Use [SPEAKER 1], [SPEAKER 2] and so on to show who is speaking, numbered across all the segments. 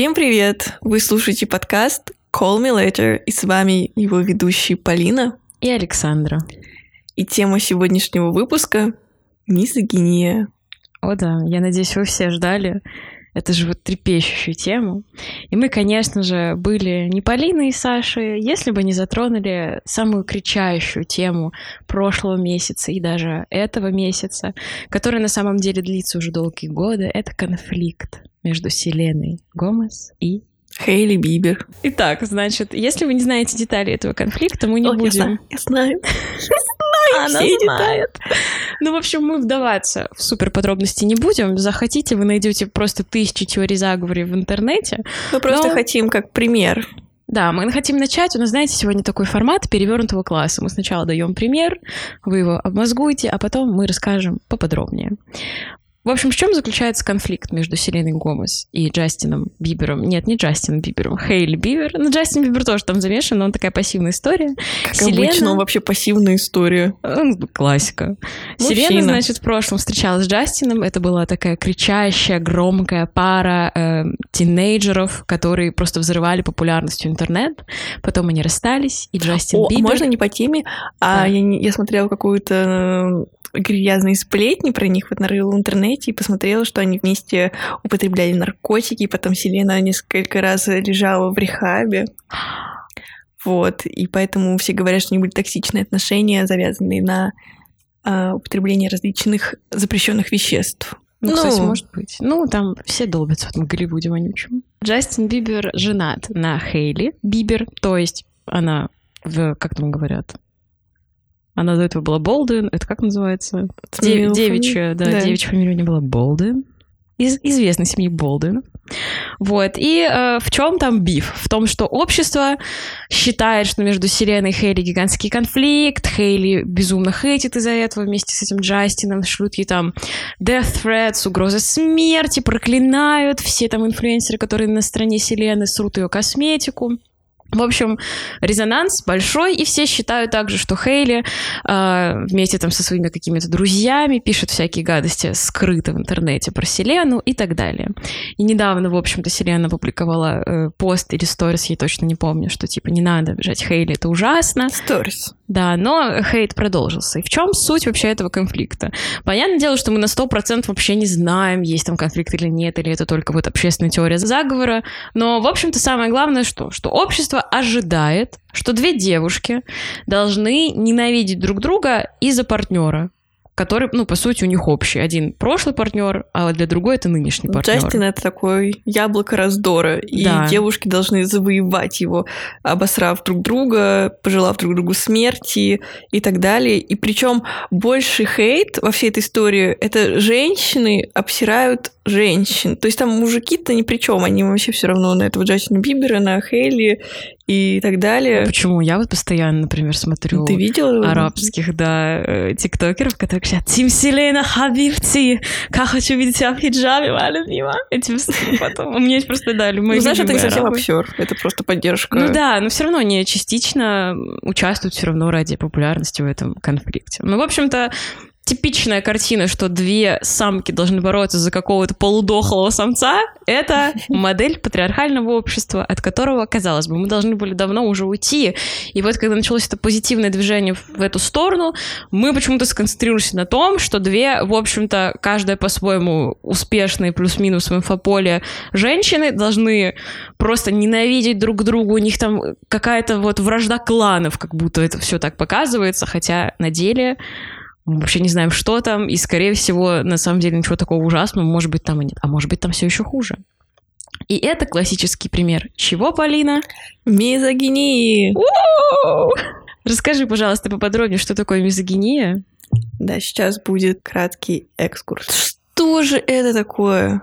[SPEAKER 1] Всем привет! Вы слушаете подкаст Call Me Later, и с вами его ведущие Полина
[SPEAKER 2] и Александра.
[SPEAKER 1] И тема сегодняшнего выпуска — мизогиния.
[SPEAKER 2] О да, я надеюсь, вы все ждали это же вот трепещущую тему. И мы, конечно же, были не Полина и Саша, если бы не затронули самую кричащую тему прошлого месяца и даже этого месяца, которая на самом деле длится уже долгие годы. Это конфликт между Селеной Гомес и
[SPEAKER 1] Хейли Бибер.
[SPEAKER 2] Итак, значит, если вы не знаете детали этого конфликта, мы не О, будем...
[SPEAKER 1] Я знаю.
[SPEAKER 2] Я знаю. Она знает. Ну, в общем, мы вдаваться в супер подробности не будем. Захотите, вы найдете просто тысячи теорий заговора в интернете.
[SPEAKER 1] Мы просто Но... хотим как пример.
[SPEAKER 2] Да, мы хотим начать. У нас, знаете, сегодня такой формат перевернутого класса. Мы сначала даем пример, вы его обмозгуете, а потом мы расскажем поподробнее. В общем, в чем заключается конфликт между Селеной Гомес и Джастином Бибером? Нет, не Джастином Бибером, Хейли Бибер. Но Джастин Бибер тоже там замешан, но он такая пассивная история.
[SPEAKER 1] Как Селена... обычно, он вообще пассивная история.
[SPEAKER 2] Классика. Мужчина. Селена, значит, в прошлом встречалась с Джастином. Это была такая кричащая, громкая пара э, тинейджеров, которые просто взрывали популярностью интернет. Потом они расстались, и Джастин
[SPEAKER 1] О,
[SPEAKER 2] Бибер...
[SPEAKER 1] можно не по теме? А да. я, я смотрела какую-то грязные сплетни про них вот нарыла в интернете и посмотрела, что они вместе употребляли наркотики, и потом Селена несколько раз лежала в рехабе. Вот, и поэтому все говорят, что у них были токсичные отношения, завязанные на э, употреблении различных запрещенных веществ.
[SPEAKER 2] Ну, ну, кстати, может быть. Ну, там все долбятся в этом Голливуде вонючем. Джастин Бибер женат на Хейли Бибер, то есть она в, как там говорят, она до этого была Болдуин. Это как называется? Дев, девичья, да, да, девичья фамилия у нее была Болдуин. Из известной семьи Болдуин. Вот. И э, в чем там биф? В том, что общество считает, что между Сиреной и Хейли гигантский конфликт, Хейли безумно хейтит из-за этого вместе с этим Джастином, шлют ей там death threats, угрозы смерти, проклинают все там инфлюенсеры, которые на стороне Селены, срут ее косметику. В общем, резонанс большой, и все считают также, что Хейли э, вместе там со своими какими-то друзьями пишет всякие гадости скрыто в интернете про Селену и так далее. И недавно, в общем-то, Селена опубликовала э, пост или сторис, я точно не помню, что типа не надо бежать Хейли, это ужасно.
[SPEAKER 1] Сторис.
[SPEAKER 2] Да, но хейт продолжился. И в чем суть вообще этого конфликта? Понятное дело, что мы на 100% вообще не знаем, есть там конфликт или нет, или это только вот общественная теория заговора. Но, в общем-то, самое главное что? Что общество ожидает, что две девушки должны ненавидеть друг друга из-за партнера который, ну, по сути, у них общий. Один прошлый партнер, а для другой это нынешний партнер.
[SPEAKER 1] Джастин это такой яблоко раздора, и да. девушки должны завоевать его, обосрав друг друга, пожелав друг другу смерти и так далее. И причем больше хейт во всей этой истории это женщины обсирают женщин. То есть там мужики-то ни при чем, они вообще все равно на этого Джастина Бибера, на Хейли и так далее.
[SPEAKER 2] Почему? Я вот постоянно, например, смотрю
[SPEAKER 1] Ты видела?
[SPEAKER 2] арабских, да, э, тиктокеров, которые кричат «Тим Селена Хабибти! Как хочу видеть тебя в хиджабе, моя любимая!» Потом... У меня есть просто, да, мои
[SPEAKER 1] Ну, знаешь, это не совсем обсер, это просто поддержка.
[SPEAKER 2] Ну да, но все равно они частично участвуют все равно ради популярности в этом конфликте. Ну, в общем-то, типичная картина, что две самки должны бороться за какого-то полудохлого самца, это модель патриархального общества, от которого, казалось бы, мы должны были давно уже уйти. И вот когда началось это позитивное движение в эту сторону, мы почему-то сконцентрировались на том, что две, в общем-то, каждая по-своему успешные плюс-минус в инфополе женщины должны просто ненавидеть друг друга, у них там какая-то вот вражда кланов, как будто это все так показывается, хотя на деле мы вообще не знаем, что там, и, скорее всего, на самом деле ничего такого ужасного, может быть, там и нет. А может быть, там все еще хуже. И это классический пример. Чего, Полина?
[SPEAKER 1] Мизогинии.
[SPEAKER 2] Расскажи, пожалуйста, поподробнее, что такое мизогиния?
[SPEAKER 1] Да, сейчас будет краткий экскурс. Что же это такое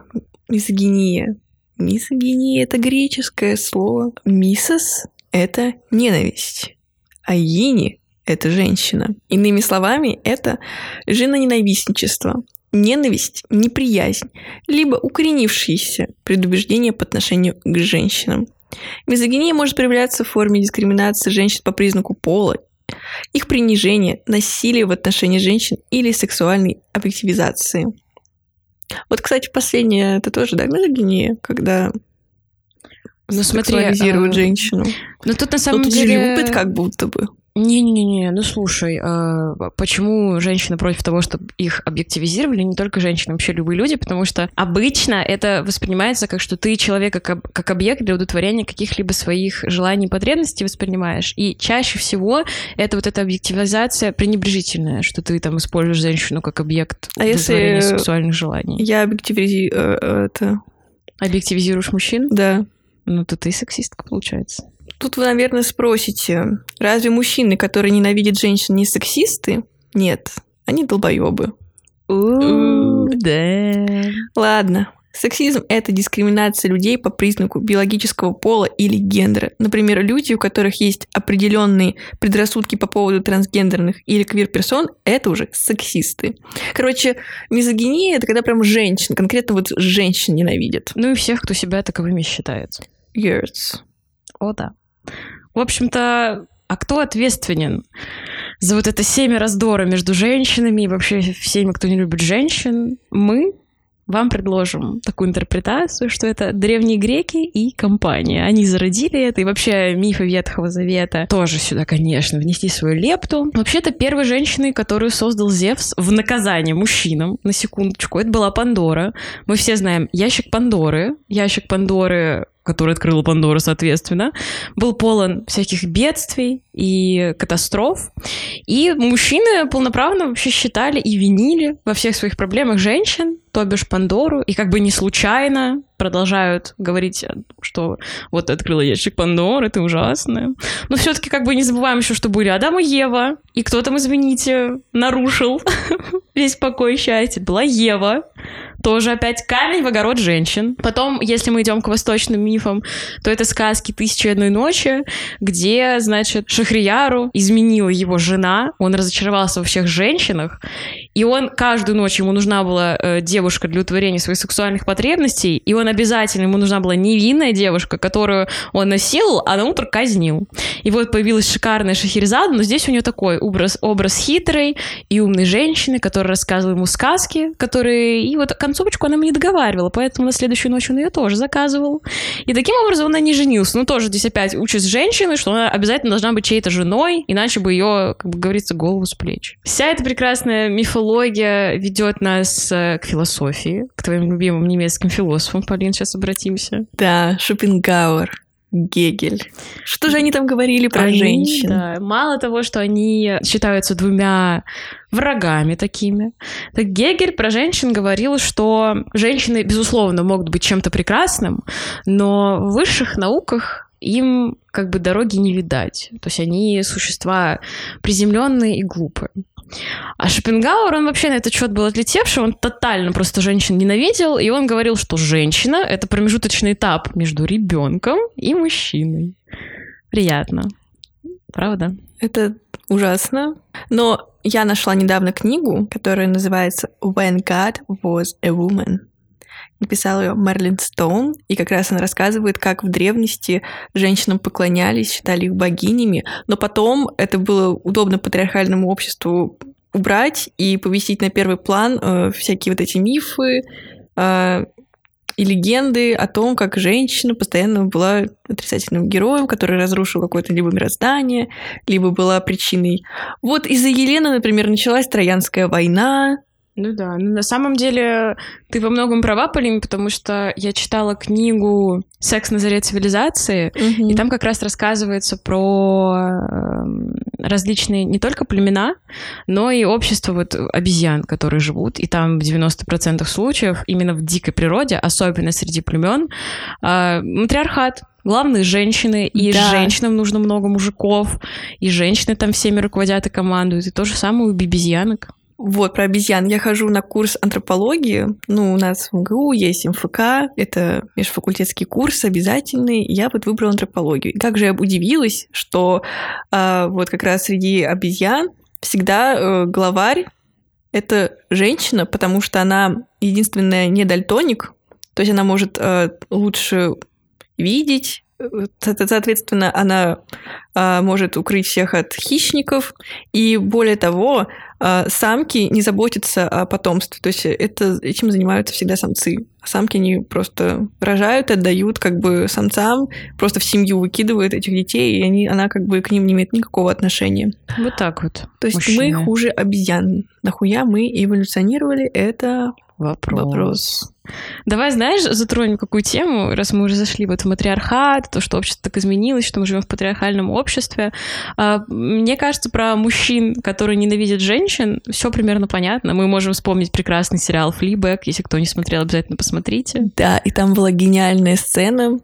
[SPEAKER 1] мизогиния? Мизогиния — это греческое слово. Мисос — это ненависть. А гини это женщина. Иными словами, это женоненавистничество, ненависть, неприязнь, либо укоренившиеся предубеждения по отношению к женщинам. Мизогиния может проявляться в форме дискриминации женщин по признаку пола, их принижения, насилия в отношении женщин или сексуальной объективизации. Вот, кстати, последнее это тоже, да, мизогиния, когда
[SPEAKER 2] Ну, смотри,
[SPEAKER 1] сексуализируют
[SPEAKER 2] а,
[SPEAKER 1] женщину.
[SPEAKER 2] Ну, тут на самом
[SPEAKER 1] Тут
[SPEAKER 2] деле...
[SPEAKER 1] любят как будто бы.
[SPEAKER 2] Не-не-не, ну слушай, а, почему женщины против того, чтобы их объективизировали, не только женщины, вообще любые люди, потому что обычно это воспринимается как, что ты человека как, как объект для удовлетворения каких-либо своих желаний и потребностей воспринимаешь, и чаще всего это вот эта объективизация пренебрежительная, что ты там используешь женщину как объект
[SPEAKER 1] А
[SPEAKER 2] удовлетворения
[SPEAKER 1] если
[SPEAKER 2] сексуальных желаний.
[SPEAKER 1] Я объективизи... э, это...
[SPEAKER 2] Объективизируешь мужчин?
[SPEAKER 1] Да.
[SPEAKER 2] Ну, то ты сексистка, получается.
[SPEAKER 1] Тут вы, наверное, спросите, разве мужчины, которые ненавидят женщин, не сексисты? Нет, они долбоебы.
[SPEAKER 2] Да.
[SPEAKER 1] Ладно. Сексизм – это дискриминация людей по признаку биологического пола или гендера. Например, люди, у которых есть определенные предрассудки по поводу трансгендерных или квир-персон, это уже сексисты. Короче, мизогиния – это когда прям женщин, конкретно вот женщин ненавидят.
[SPEAKER 2] Ну и всех, кто себя таковыми считает.
[SPEAKER 1] Yes.
[SPEAKER 2] О, да. В общем-то, а кто ответственен за вот это семя раздора между женщинами и вообще всеми, кто не любит женщин? Мы вам предложим такую интерпретацию, что это древние греки и компания. Они зародили это, и вообще мифы Ветхого Завета тоже сюда, конечно, внести свою лепту. Вообще-то первой женщиной, которую создал Зевс в наказание мужчинам, на секундочку, это была Пандора. Мы все знаем ящик Пандоры. Ящик Пандоры который открыла Пандора, соответственно, был полон всяких бедствий и катастроф. И мужчины полноправно вообще считали и винили во всех своих проблемах женщин, то бишь Пандору, и как бы не случайно продолжают говорить, что вот открыла ящик Пандоры, ты ужасная. Но все-таки как бы не забываем еще, что были Адам и Ева, и кто там, извините, нарушил весь покой и счастье. Была Ева, тоже опять камень в огород женщин. Потом, если мы идем к восточным мифам, то это сказки «Тысячи и одной ночи», где, значит, Шахрияру изменила его жена, он разочаровался во всех женщинах, и он каждую ночь, ему нужна была э, девушка для удовлетворения своих сексуальных потребностей, и он обязательно, ему нужна была невинная девушка, которую он насиловал, а на утро казнил. И вот появилась шикарная Шахерезада, но здесь у нее такой образ, образ хитрой и умной женщины, которая рассказывала ему сказки, которые... И вот концовочку она ему не договаривала, поэтому на следующую ночь он ее тоже заказывал. И таким образом он не женился. Ну, тоже здесь опять учит женщины, что она обязательно должна быть чьей-то женой, иначе бы ее, как бы говорится, голову с плеч. Вся эта прекрасная мифология ведет нас э, к философии, к твоим любимым немецким философам, Полин, сейчас обратимся.
[SPEAKER 1] Да, Шопенгауэр. Гегель. Что же они там говорили про
[SPEAKER 2] Они,
[SPEAKER 1] женщин?
[SPEAKER 2] Да, мало того, что они считаются двумя врагами такими, так Гегель про женщин говорил, что женщины, безусловно, могут быть чем-то прекрасным, но в высших науках им как бы дороги не видать. То есть они существа приземленные и глупые. А Шопенгауэр, он вообще на этот счет был отлетевший, он тотально просто женщин ненавидел, и он говорил, что женщина — это промежуточный этап между ребенком и мужчиной. Приятно. Правда?
[SPEAKER 1] Это ужасно. Но я нашла недавно книгу, которая называется «When God was a woman». Написала ее Мерлин Стоун, и как раз она рассказывает, как в древности женщинам поклонялись, считали их богинями, но потом это было удобно патриархальному обществу убрать и повесить на первый план э, всякие вот эти мифы э, и легенды о том, как женщина постоянно была отрицательным героем, который разрушил какое-то либо мироздание, либо была причиной. Вот из-за Елены, например, началась Троянская война,
[SPEAKER 2] Ну да, ну, на самом деле ты во многом права, Полин, потому что я читала книгу «Секс на заре цивилизации», и там как раз рассказывается про эм, различные не только племена, но и общество вот обезьян, которые живут. И там в 90% случаев именно в дикой природе, особенно среди племен, э, матриархат. Главные женщины, и
[SPEAKER 1] Да.
[SPEAKER 2] женщинам нужно много мужиков, и женщины там всеми руководят и командуют. И то же самое у бибизьянок.
[SPEAKER 1] Вот, про обезьян. Я хожу на курс антропологии. Ну, у нас в МГУ есть МФК. Это межфакультетский курс обязательный. Я вот выбрала антропологию. Как же я удивилась, что а, вот как раз среди обезьян всегда э, главарь — это женщина, потому что она единственная не дальтоник. То есть она может э, лучше видеть, Соответственно, она а, может укрыть всех от хищников. И более того, а, самки не заботятся о потомстве. То есть это, этим занимаются всегда самцы. А самки они просто рожают, отдают как бы самцам, просто в семью выкидывают этих детей, и они, она как бы к ним не имеет никакого отношения.
[SPEAKER 2] Вот так вот.
[SPEAKER 1] То есть мужчины. мы хуже обезьян. Нахуя мы эволюционировали? Это
[SPEAKER 2] Вопрос. Вопрос. Давай, знаешь, затронем какую тему, раз мы уже зашли в это матриархат, то, что общество так изменилось, что мы живем в патриархальном обществе. А, мне кажется, про мужчин, которые ненавидят женщин, все примерно понятно. Мы можем вспомнить прекрасный сериал «Флибэк», если кто не смотрел, обязательно посмотрите.
[SPEAKER 1] Да, и там была гениальная сцена,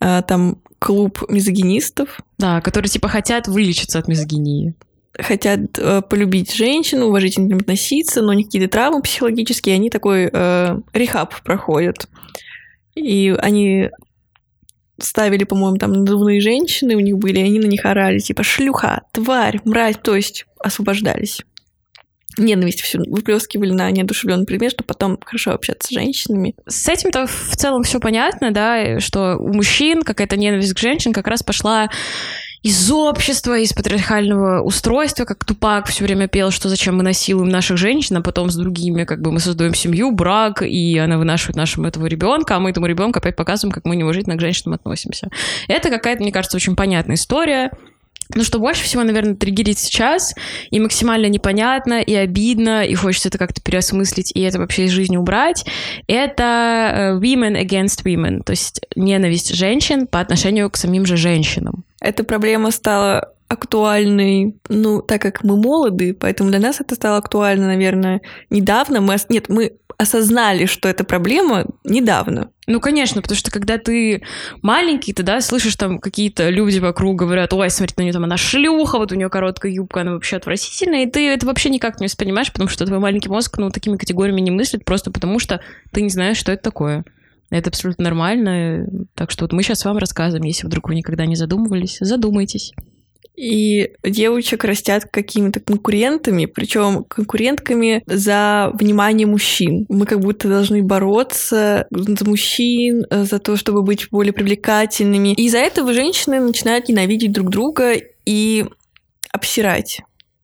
[SPEAKER 1] а, там клуб мизогинистов.
[SPEAKER 2] Да, которые типа хотят вылечиться от мизогинии
[SPEAKER 1] хотят э, полюбить женщину, уважительно к ним относиться, но у них какие-то травмы психологические, они такой э, рехаб проходят. И они ставили, по-моему, там надувные женщины у них были, и они на них орали, типа «шлюха», «тварь», «мразь», то есть освобождались. Ненависть всю выплескивали на неодушевленный предмет, чтобы потом хорошо общаться с женщинами.
[SPEAKER 2] С этим-то в целом все понятно, да, что у мужчин какая-то ненависть к женщинам как раз пошла из общества, из патриархального устройства, как Тупак все время пел, что зачем мы насилуем наших женщин, а потом с другими, как бы мы создаем семью, брак, и она вынашивает нашему этого ребенка, а мы этому ребенку опять показываем, как мы неуважительно к женщинам относимся. Это какая-то, мне кажется, очень понятная история. Но что больше всего, наверное, триггерит сейчас, и максимально непонятно, и обидно, и хочется это как-то переосмыслить, и это вообще из жизни убрать, это э, women against women, то есть ненависть женщин по отношению к самим же женщинам.
[SPEAKER 1] Эта проблема стала актуальной, ну, так как мы молоды, поэтому для нас это стало актуально, наверное, недавно. Мы, нет, мы осознали, что это проблема недавно.
[SPEAKER 2] Ну, конечно, потому что когда ты маленький, ты, да, слышишь там какие-то люди вокруг говорят, ой, смотри, на нее там она шлюха, вот у нее короткая юбка, она вообще отвратительная, и ты это вообще никак не воспринимаешь, потому что твой маленький мозг, ну, такими категориями не мыслит, просто потому что ты не знаешь, что это такое. Это абсолютно нормально. Так что вот мы сейчас вам рассказываем, если вдруг вы никогда не задумывались, задумайтесь.
[SPEAKER 1] И девочек растят какими-то конкурентами, причем конкурентками за внимание мужчин. Мы как будто должны бороться за мужчин, за то, чтобы быть более привлекательными. И из-за этого женщины начинают ненавидеть друг друга и обсирать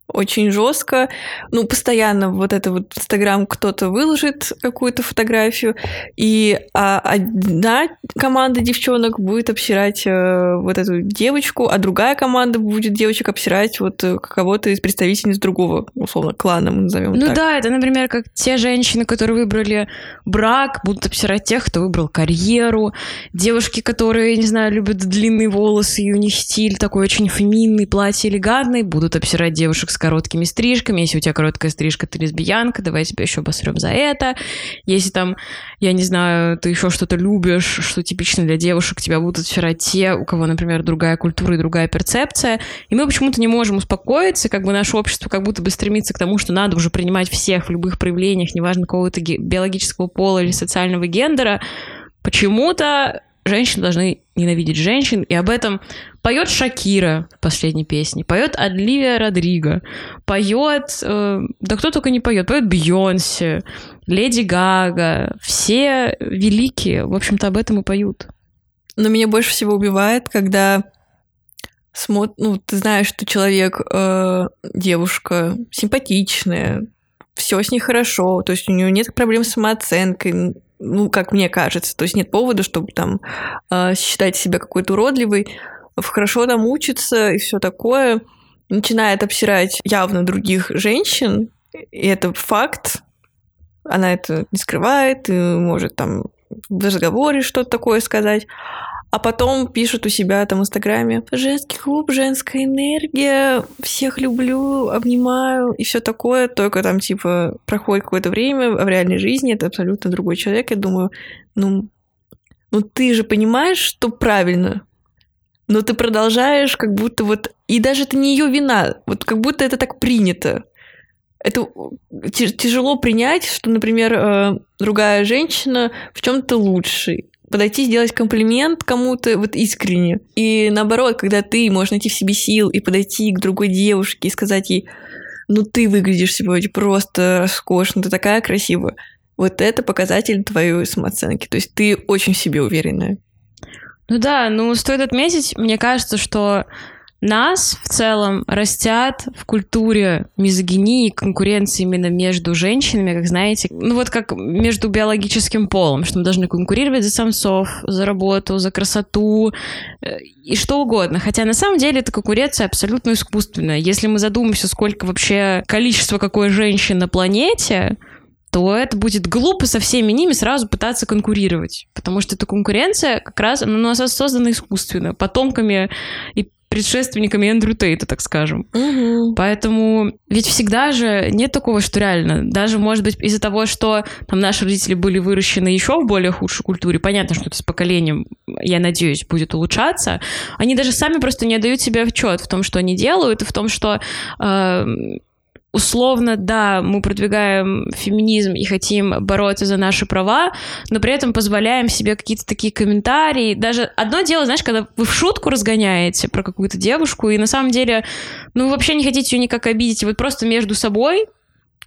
[SPEAKER 1] очень жестко. Ну, постоянно вот это вот Инстаграм кто-то выложит какую-то фотографию, и а, одна команда девчонок будет обсирать э, вот эту девочку, а другая команда будет девочек обсирать вот э, кого-то из представительниц другого, условно, клана, мы назовем
[SPEAKER 2] Ну
[SPEAKER 1] так.
[SPEAKER 2] да, это, например, как те женщины, которые выбрали брак, будут обсирать тех, кто выбрал карьеру, девушки, которые, не знаю, любят длинные волосы, и у них стиль такой очень феминный, платье элегантный, будут обсирать девушек с короткими стрижками. Если у тебя короткая стрижка, ты лесбиянка, давай тебя еще обосрем за это. Если там, я не знаю, ты еще что-то любишь, что типично для девушек, тебя будут вчера те, у кого, например, другая культура и другая перцепция. И мы почему-то не можем успокоиться, как бы наше общество как будто бы стремится к тому, что надо уже принимать всех в любых проявлениях, неважно какого-то биологического пола или социального гендера. Почему-то женщины должны ненавидеть женщин, и об этом поет Шакира в последней песне, поет Адливия Родриго, поет, э, да кто только не поет, поет Бьонсе, Леди Гага, все великие, в общем-то, об этом и поют.
[SPEAKER 1] Но меня больше всего убивает, когда смотр... ну, ты знаешь, что человек, э, девушка симпатичная, все с ней хорошо, то есть у нее нет проблем с самооценкой, ну, как мне кажется. То есть нет повода, чтобы там э, считать себя какой-то уродливой, хорошо там учится и все такое. Начинает обсирать явно других женщин, и это факт. Она это не скрывает, и может там в разговоре что-то такое сказать а потом пишут у себя там в Инстаграме «Женский клуб, женская энергия, всех люблю, обнимаю» и все такое, только там типа проходит какое-то время, а в реальной жизни это абсолютно другой человек. Я думаю, ну, ну ты же понимаешь, что правильно, но ты продолжаешь как будто вот... И даже это не ее вина, вот как будто это так принято. Это тяжело принять, что, например, э, другая женщина в чем-то лучше подойти, сделать комплимент кому-то вот искренне. И наоборот, когда ты можешь найти в себе сил и подойти к другой девушке и сказать ей, ну ты выглядишь сегодня просто роскошно, ты такая красивая. Вот это показатель твоей самооценки. То есть ты очень в себе уверенная.
[SPEAKER 2] Ну да, ну стоит отметить, мне кажется, что нас в целом растят в культуре мизогинии и конкуренции именно между женщинами, как знаете, ну вот как между биологическим полом, что мы должны конкурировать за самцов, за работу, за красоту э, и что угодно. Хотя на самом деле эта конкуренция абсолютно искусственная. Если мы задумаемся, сколько вообще количество какой женщин на планете, то это будет глупо со всеми ними сразу пытаться конкурировать. Потому что эта конкуренция как раз она у нас создана искусственно, потомками и предшественниками Эндрю Тейта, так скажем.
[SPEAKER 1] Угу.
[SPEAKER 2] Поэтому ведь всегда же нет такого, что реально, даже, может быть, из-за того, что там наши родители были выращены еще в более худшей культуре, понятно, что это с поколением, я надеюсь, будет улучшаться, они даже сами просто не отдают себе отчет в том, что они делают, и в том, что э, условно, да, мы продвигаем феминизм и хотим бороться за наши права, но при этом позволяем себе какие-то такие комментарии. Даже одно дело, знаешь, когда вы в шутку разгоняете про какую-то девушку, и на самом деле, ну, вы вообще не хотите ее никак обидеть, вы просто между собой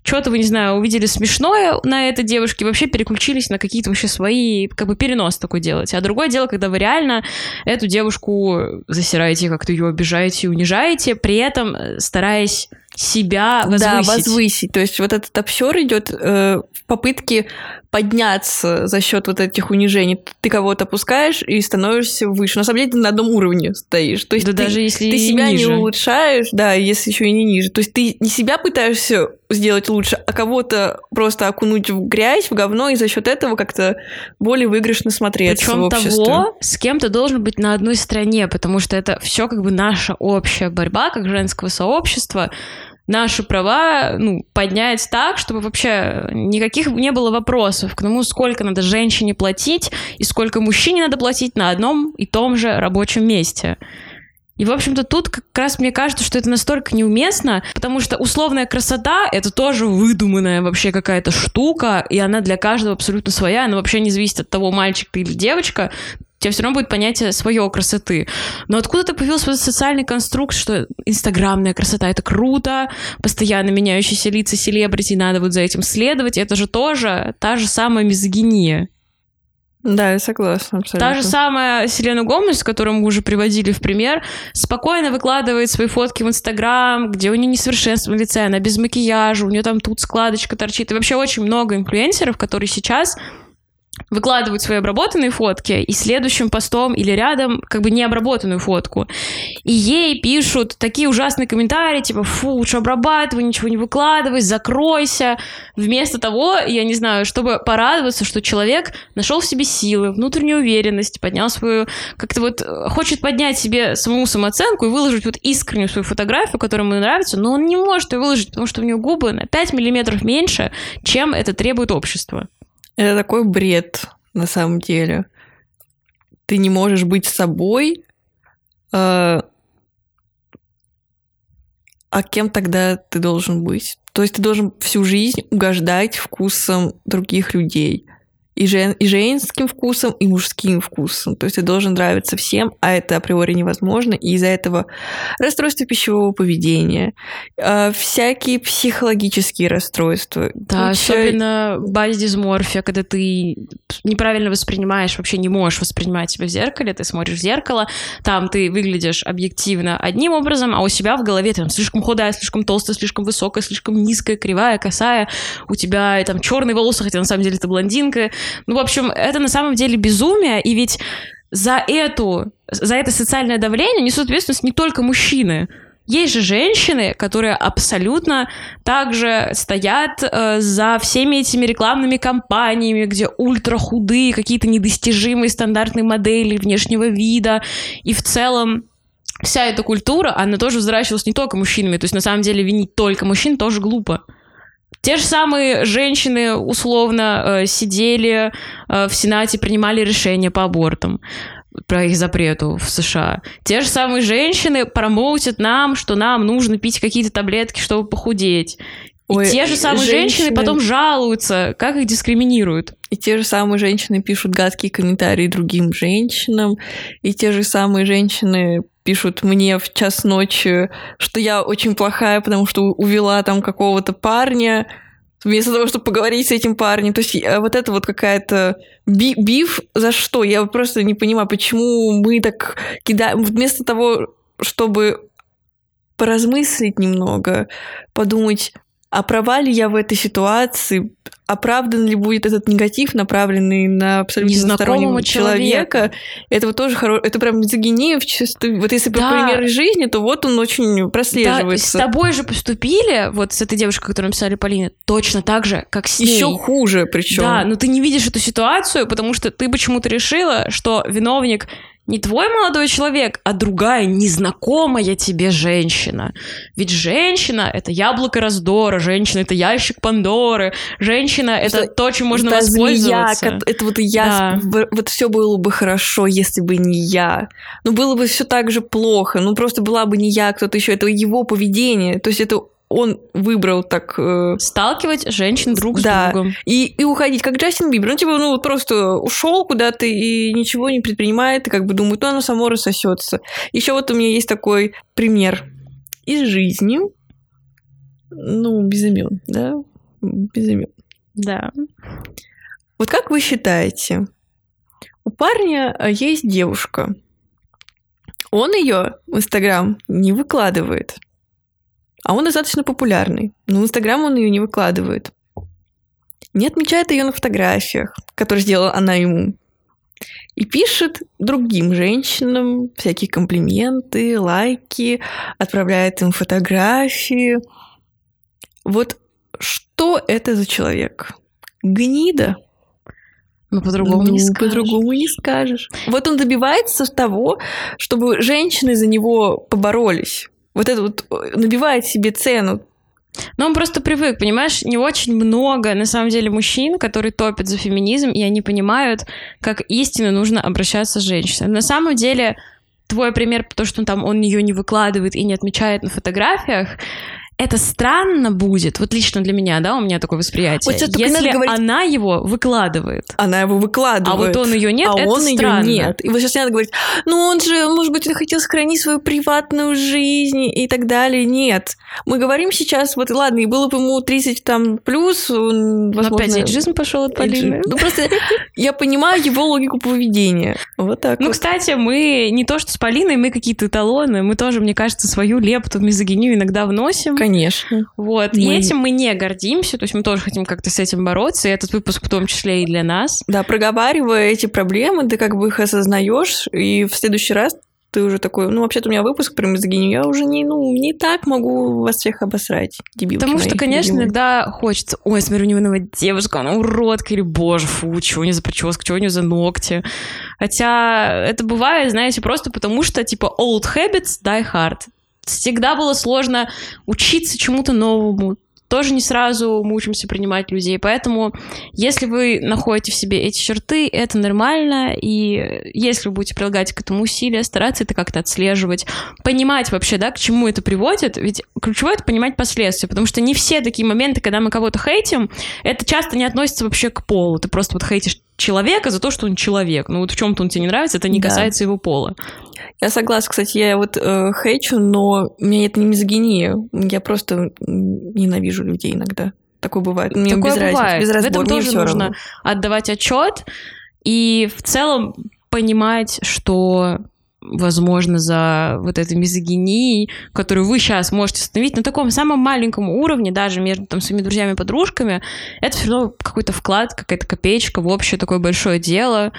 [SPEAKER 2] что-то вы, не знаю, увидели смешное на этой девушке, вообще переключились на какие-то вообще свои, как бы перенос такой делать. А другое дело, когда вы реально эту девушку засираете, как-то ее обижаете, унижаете, при этом стараясь себя возвысить.
[SPEAKER 1] Да, возвысить. То есть вот этот обсер идет э, в попытке подняться за счет вот этих унижений. Ты кого-то опускаешь и становишься выше. На самом деле ты на одном уровне стоишь. То есть
[SPEAKER 2] да
[SPEAKER 1] ты,
[SPEAKER 2] даже если
[SPEAKER 1] ты себя
[SPEAKER 2] ниже.
[SPEAKER 1] не улучшаешь, да, если еще и не ниже. То есть ты не себя пытаешься сделать лучше, а кого-то просто окунуть в грязь, в говно, и за счет этого как-то более выигрышно смотреться
[SPEAKER 2] Причем
[SPEAKER 1] в обществе.
[SPEAKER 2] того, с кем ты должен быть на одной стороне, потому что это все как бы наша общая борьба, как женского сообщества, наши права ну, поднять так, чтобы вообще никаких не было вопросов к тому, сколько надо женщине платить и сколько мужчине надо платить на одном и том же рабочем месте. И, в общем-то, тут как раз мне кажется, что это настолько неуместно, потому что условная красота — это тоже выдуманная вообще какая-то штука, и она для каждого абсолютно своя, она вообще не зависит от того, мальчик ты или девочка, тебя все равно будет понятие своей красоты. Но откуда-то появился вот социальный конструкт, что инстаграмная красота — это круто, постоянно меняющиеся лица селебрити, надо вот за этим следовать. Это же тоже та же самая мизогиния.
[SPEAKER 1] Да, я согласна абсолютно.
[SPEAKER 2] Та же самая Селена Гомес, которую мы уже приводили в пример, спокойно выкладывает свои фотки в Инстаграм, где у нее несовершенство на лице, она без макияжа, у нее там тут складочка торчит. И вообще очень много инфлюенсеров, которые сейчас выкладывают свои обработанные фотки и следующим постом или рядом как бы необработанную фотку. И ей пишут такие ужасные комментарии, типа, фу, лучше обрабатывай, ничего не выкладывай, закройся. Вместо того, я не знаю, чтобы порадоваться, что человек нашел в себе силы, внутреннюю уверенность, поднял свою, как-то вот э, хочет поднять себе саму самооценку и выложить вот искреннюю свою фотографию, которая ему нравится, но он не может ее выложить, потому что у него губы на 5 миллиметров меньше, чем это требует общество.
[SPEAKER 1] Это такой бред, на самом деле. Ты не можешь быть собой, э, а кем тогда ты должен быть? То есть ты должен всю жизнь угождать вкусам других людей и, жен, и женским вкусом, и мужским вкусом. То есть ты должен нравиться всем, а это априори невозможно, и из-за этого расстройства пищевого поведения, э, всякие психологические расстройства.
[SPEAKER 2] Да,
[SPEAKER 1] куча-
[SPEAKER 2] особенно базисморфия, когда ты неправильно воспринимаешь, вообще не можешь воспринимать себя в зеркале, ты смотришь в зеркало, там ты выглядишь объективно одним образом, а у себя в голове ты там слишком худая, слишком толстая, слишком высокая, слишком низкая, кривая, косая, у тебя там черные волосы, хотя на самом деле ты блондинка, ну, в общем, это на самом деле безумие, и ведь за эту, за это социальное давление несут ответственность не только мужчины. Есть же женщины, которые абсолютно также стоят э, за всеми этими рекламными кампаниями, где ультра худые, какие-то недостижимые стандартные модели внешнего вида. И в целом вся эта культура, она тоже взращивалась не только мужчинами. То есть на самом деле винить только мужчин тоже глупо. Те же самые женщины условно э, сидели э, в Сенате, принимали решения по абортам про их запрету в США. Те же самые женщины промоутят нам, что нам нужно пить какие-то таблетки, чтобы похудеть. И
[SPEAKER 1] Ой,
[SPEAKER 2] те же самые женщины...
[SPEAKER 1] женщины-
[SPEAKER 2] потом жалуются, как их дискриминируют.
[SPEAKER 1] И те же самые женщины пишут гадкие комментарии другим женщинам, и те же самые женщины пишут мне в час ночи, что я очень плохая, потому что увела там какого-то парня. вместо того, чтобы поговорить с этим парнем. То есть э, вот это вот какая-то би биф за что? Я просто не понимаю, почему мы так кидаем... Вместо того, чтобы поразмыслить немного, подумать, а права ли я в этой ситуации, оправдан ли будет этот негатив, направленный на абсолютно незнакомого человека. человека. Это вот тоже хорошо, это прям мизогиния в чистую. Вот если да. пример из жизни, то вот он очень прослеживается.
[SPEAKER 2] Да, с тобой же поступили, вот с этой девушкой, которую написали Полине, точно так же, как с ней.
[SPEAKER 1] Еще хуже причем.
[SPEAKER 2] Да, но ты не видишь эту ситуацию, потому что ты почему-то решила, что виновник не твой молодой человек, а другая незнакомая тебе женщина. Ведь женщина — это яблоко раздора, женщина — это ящик Пандоры, женщина — это, это то, чем можно это воспользоваться.
[SPEAKER 1] Змея, это вот я, да. вот все было бы хорошо, если бы не я. Ну, было бы все так же плохо, ну, просто была бы не я, кто-то еще, это его поведение, то есть это он выбрал так... Э...
[SPEAKER 2] Сталкивать женщин друг да, с другом.
[SPEAKER 1] И, и уходить, как Джастин Бибер. Ну, типа, ну, просто ушел куда-то и ничего не предпринимает, и как бы думает, ну, оно само рассосется. Еще вот у меня есть такой пример из жизни. Ну, без имен, да? Без имен.
[SPEAKER 2] Да.
[SPEAKER 1] Вот как вы считаете, у парня э, есть девушка. Он ее в Инстаграм не выкладывает. А он достаточно популярный, но в Инстаграм он ее не выкладывает. Не отмечает ее на фотографиях, которые сделала она ему. И пишет другим женщинам всякие комплименты, лайки, отправляет им фотографии. Вот что это за человек? Гнида.
[SPEAKER 2] Ну, по-другому ну, не скажешь.
[SPEAKER 1] По-другому не скажешь. Вот он добивается того, чтобы женщины за него поборолись вот это вот э, набивает себе цену.
[SPEAKER 2] Но он просто привык, понимаешь, не очень много, на самом деле, мужчин, которые топят за феминизм, и они понимают, как истинно нужно обращаться с женщиной. На самом деле, твой пример, то, что там он ее не выкладывает и не отмечает на фотографиях, это странно будет, вот лично для меня, да, у меня такое восприятие, вот если говорить... она его выкладывает.
[SPEAKER 1] Она его выкладывает.
[SPEAKER 2] А вот он ее нет,
[SPEAKER 1] а
[SPEAKER 2] это
[SPEAKER 1] он
[SPEAKER 2] странно.
[SPEAKER 1] ее нет. И вот сейчас не надо говорить, ну он же, может быть, он хотел сохранить свою приватную жизнь и так далее. Нет. Мы говорим сейчас, вот ладно, и было бы ему 30 там плюс, он,
[SPEAKER 2] возможно... Но опять эйджизм пошел от Полины.
[SPEAKER 1] Ну просто я понимаю его логику поведения. Вот так
[SPEAKER 2] Ну, кстати, мы не то что с Полиной, мы какие-то эталоны, мы тоже, мне кажется, свою лепту в мизогинию иногда вносим.
[SPEAKER 1] Конечно.
[SPEAKER 2] Вот. Мы... И этим мы не гордимся, то есть мы тоже хотим как-то с этим бороться, и этот выпуск в том числе и для нас.
[SPEAKER 1] Да, проговаривая эти проблемы, ты как бы их осознаешь, и в следующий раз ты уже такой, ну, вообще-то у меня выпуск про мизогинию, я уже не, ну, не так могу вас всех обосрать, дебилки
[SPEAKER 2] Потому
[SPEAKER 1] мои,
[SPEAKER 2] что, конечно, любимые. иногда хочется, ой, смотрю, невинного девушка, она уродка, или, боже, фу, чего у нее за прическа, чего у нее за ногти. Хотя это бывает, знаете, просто потому что, типа, old habits die hard всегда было сложно учиться чему-то новому. Тоже не сразу мы учимся принимать людей. Поэтому, если вы находите в себе эти черты, это нормально. И если вы будете прилагать к этому усилия, стараться это как-то отслеживать, понимать вообще, да, к чему это приводит. Ведь ключевое это понимать последствия. Потому что не все такие моменты, когда мы кого-то хейтим, это часто не относится вообще к полу. Ты просто вот хейтишь человека за то, что он человек. Ну вот в чем-то он тебе не нравится, это не да. касается его пола.
[SPEAKER 1] Я согласна, кстати, я вот э, хейчу, но у меня это не мизогиния. Я просто ненавижу людей иногда. Такое бывает. Мне
[SPEAKER 2] Такое
[SPEAKER 1] без
[SPEAKER 2] бывает.
[SPEAKER 1] разницы, без разбора.
[SPEAKER 2] В этом тоже нужно
[SPEAKER 1] равно.
[SPEAKER 2] отдавать отчет и в целом понимать, что возможно, за вот этой мизогинией, которую вы сейчас можете остановить на таком самом маленьком уровне, даже между там, своими друзьями и подружками, это все равно какой-то вклад, какая-то копеечка в общее такое большое дело,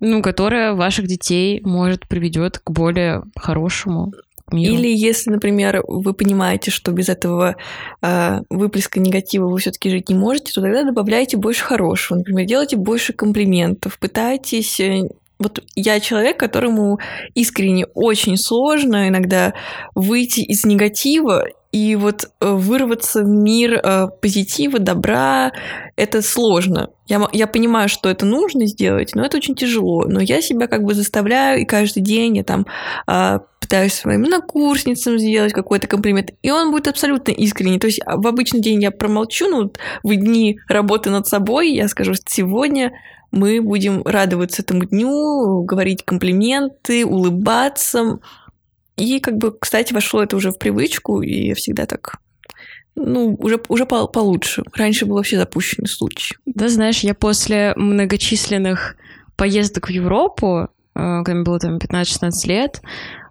[SPEAKER 2] ну, которое ваших детей, может, приведет к более хорошему миру.
[SPEAKER 1] Или если, например, вы понимаете, что без этого э, выплеска негатива вы все-таки жить не можете, то тогда добавляйте больше хорошего. Например, делайте больше комплиментов, пытайтесь э, вот я человек, которому искренне очень сложно иногда выйти из негатива и вот э, вырваться в мир э, позитива, добра, это сложно. Я, я понимаю, что это нужно сделать, но это очень тяжело. Но я себя как бы заставляю, и каждый день я там э, пытаюсь своим накурсницам сделать какой-то комплимент, и он будет абсолютно искренний. То есть а, в обычный день я промолчу, но в дни работы над собой я скажу, сегодня мы будем радоваться этому дню, говорить комплименты, улыбаться. И как бы, кстати, вошло это уже в привычку, и я всегда так ну, уже, уже по получше. Раньше был вообще запущенный случай.
[SPEAKER 2] Да, знаешь, я после многочисленных поездок в Европу, э, когда мне было там 15-16 лет,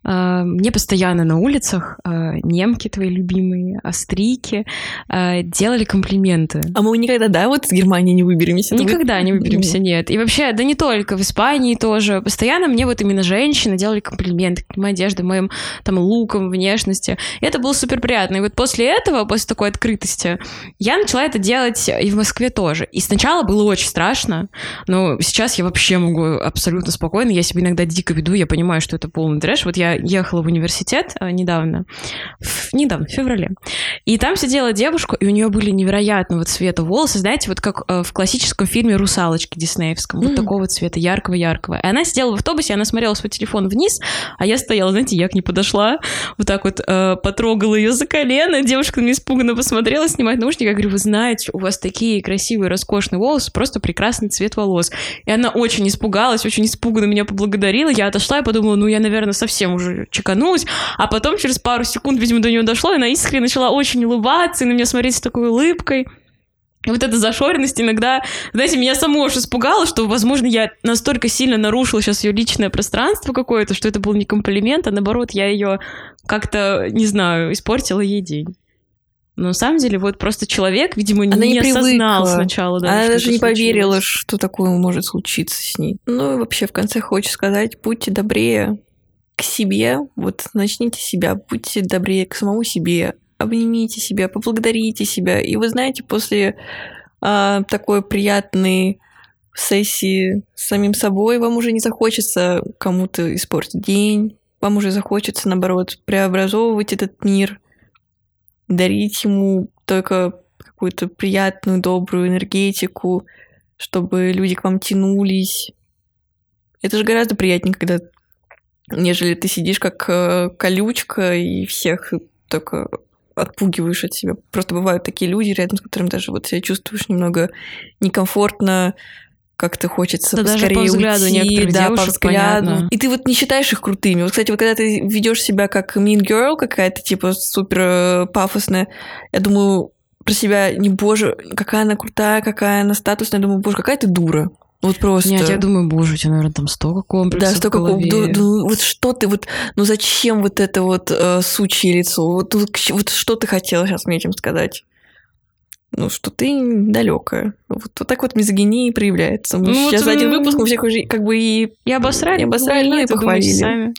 [SPEAKER 2] мне постоянно на улицах а, немки твои любимые, австрийки а, делали комплименты.
[SPEAKER 1] А мы никогда, да, вот с Германии не выберемся?
[SPEAKER 2] Никогда не выберемся, нет. И вообще, да не только, в Испании тоже. Постоянно мне вот именно женщины делали комплименты к моей одежде, моим там лукам, внешности. И это было супер приятно. И вот после этого, после такой открытости, я начала это делать и в Москве тоже. И сначала было очень страшно, но сейчас я вообще могу абсолютно спокойно. Я себя иногда дико веду, я понимаю, что это полный трэш. Вот я ехала в университет а, недавно, в, недавно, в феврале, и там сидела девушка, и у нее были невероятного цвета волосы, знаете, вот как э, в классическом фильме «Русалочки» диснеевском, mm. вот такого цвета, яркого-яркого. И она сидела в автобусе, она смотрела свой телефон вниз, а я стояла, знаете, я к ней подошла, вот так вот э, потрогала ее за колено, девушка на меня испуганно посмотрела, снимать наушники, я говорю, вы знаете, у вас такие красивые, роскошные волосы, просто прекрасный цвет волос. И она очень испугалась, очень испуганно меня поблагодарила, я отошла и подумала, ну, я, наверное, совсем уже уже чеканулась, а потом через пару секунд, видимо, до нее дошло, и она искренне начала очень улыбаться и на меня смотреть с такой улыбкой. И вот эта зашоренность иногда, знаете, меня само уж испугало, что, возможно, я настолько сильно нарушила сейчас ее личное пространство какое-то, что это был не комплимент, а наоборот, я ее как-то, не знаю, испортила ей день. Но на самом деле, вот просто человек, видимо, Она не, не осознал сначала. Да,
[SPEAKER 1] Она даже не поверила, что такое может случиться с ней. Ну и вообще, в конце хочется сказать, будьте добрее, к себе, вот начните себя, будьте добрее к самому себе, обнимите себя, поблагодарите себя. И вы знаете, после а, такой приятной сессии с самим собой, вам уже не захочется кому-то испортить день, вам уже захочется, наоборот, преобразовывать этот мир, дарить ему только какую-то приятную, добрую энергетику, чтобы люди к вам тянулись. Это же гораздо приятнее, когда нежели ты сидишь как э, колючка и всех только отпугиваешь от себя. Просто бывают такие люди, рядом с которыми даже вот себя чувствуешь немного некомфортно, как-то хочется да поскорее даже по взгляду уйти, да, по взгляду. Понятно. И ты вот не считаешь их крутыми. Вот, кстати, вот когда ты ведешь себя как mean girl какая-то, типа, супер э, пафосная, я думаю про себя, не боже, какая она крутая, какая она статусная, я думаю, боже, какая ты дура. Вот просто.
[SPEAKER 2] Нет, я думаю, боже, у тебя, наверное, там столько комплексов.
[SPEAKER 1] Да, столько комплексов. Ну, вот что ты вот, ну зачем вот это вот э, сучье лицо? Вот, вот, что ты хотела сейчас мне этим сказать? Ну, что ты далекая. Вот, вот так вот мизогиния проявляется. Мы ну, сейчас вот, за один выпуск у всех уже как бы и...
[SPEAKER 2] И обосрали. И
[SPEAKER 1] обосрали, ну, и похвалили. Сами.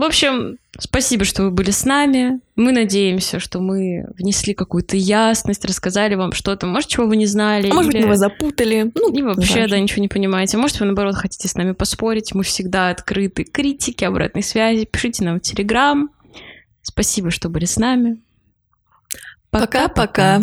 [SPEAKER 2] В общем, спасибо, что вы были с нами. Мы надеемся, что мы внесли какую-то ясность, рассказали вам что-то, может, чего вы не знали.
[SPEAKER 1] А может быть, мы вас запутали.
[SPEAKER 2] Ну, и вообще, да, ничего не понимаете. Может, вы, наоборот, хотите с нами поспорить. Мы всегда открыты критике, обратной связи. Пишите нам в Телеграм. Спасибо, что были с нами.
[SPEAKER 1] Пока-пока.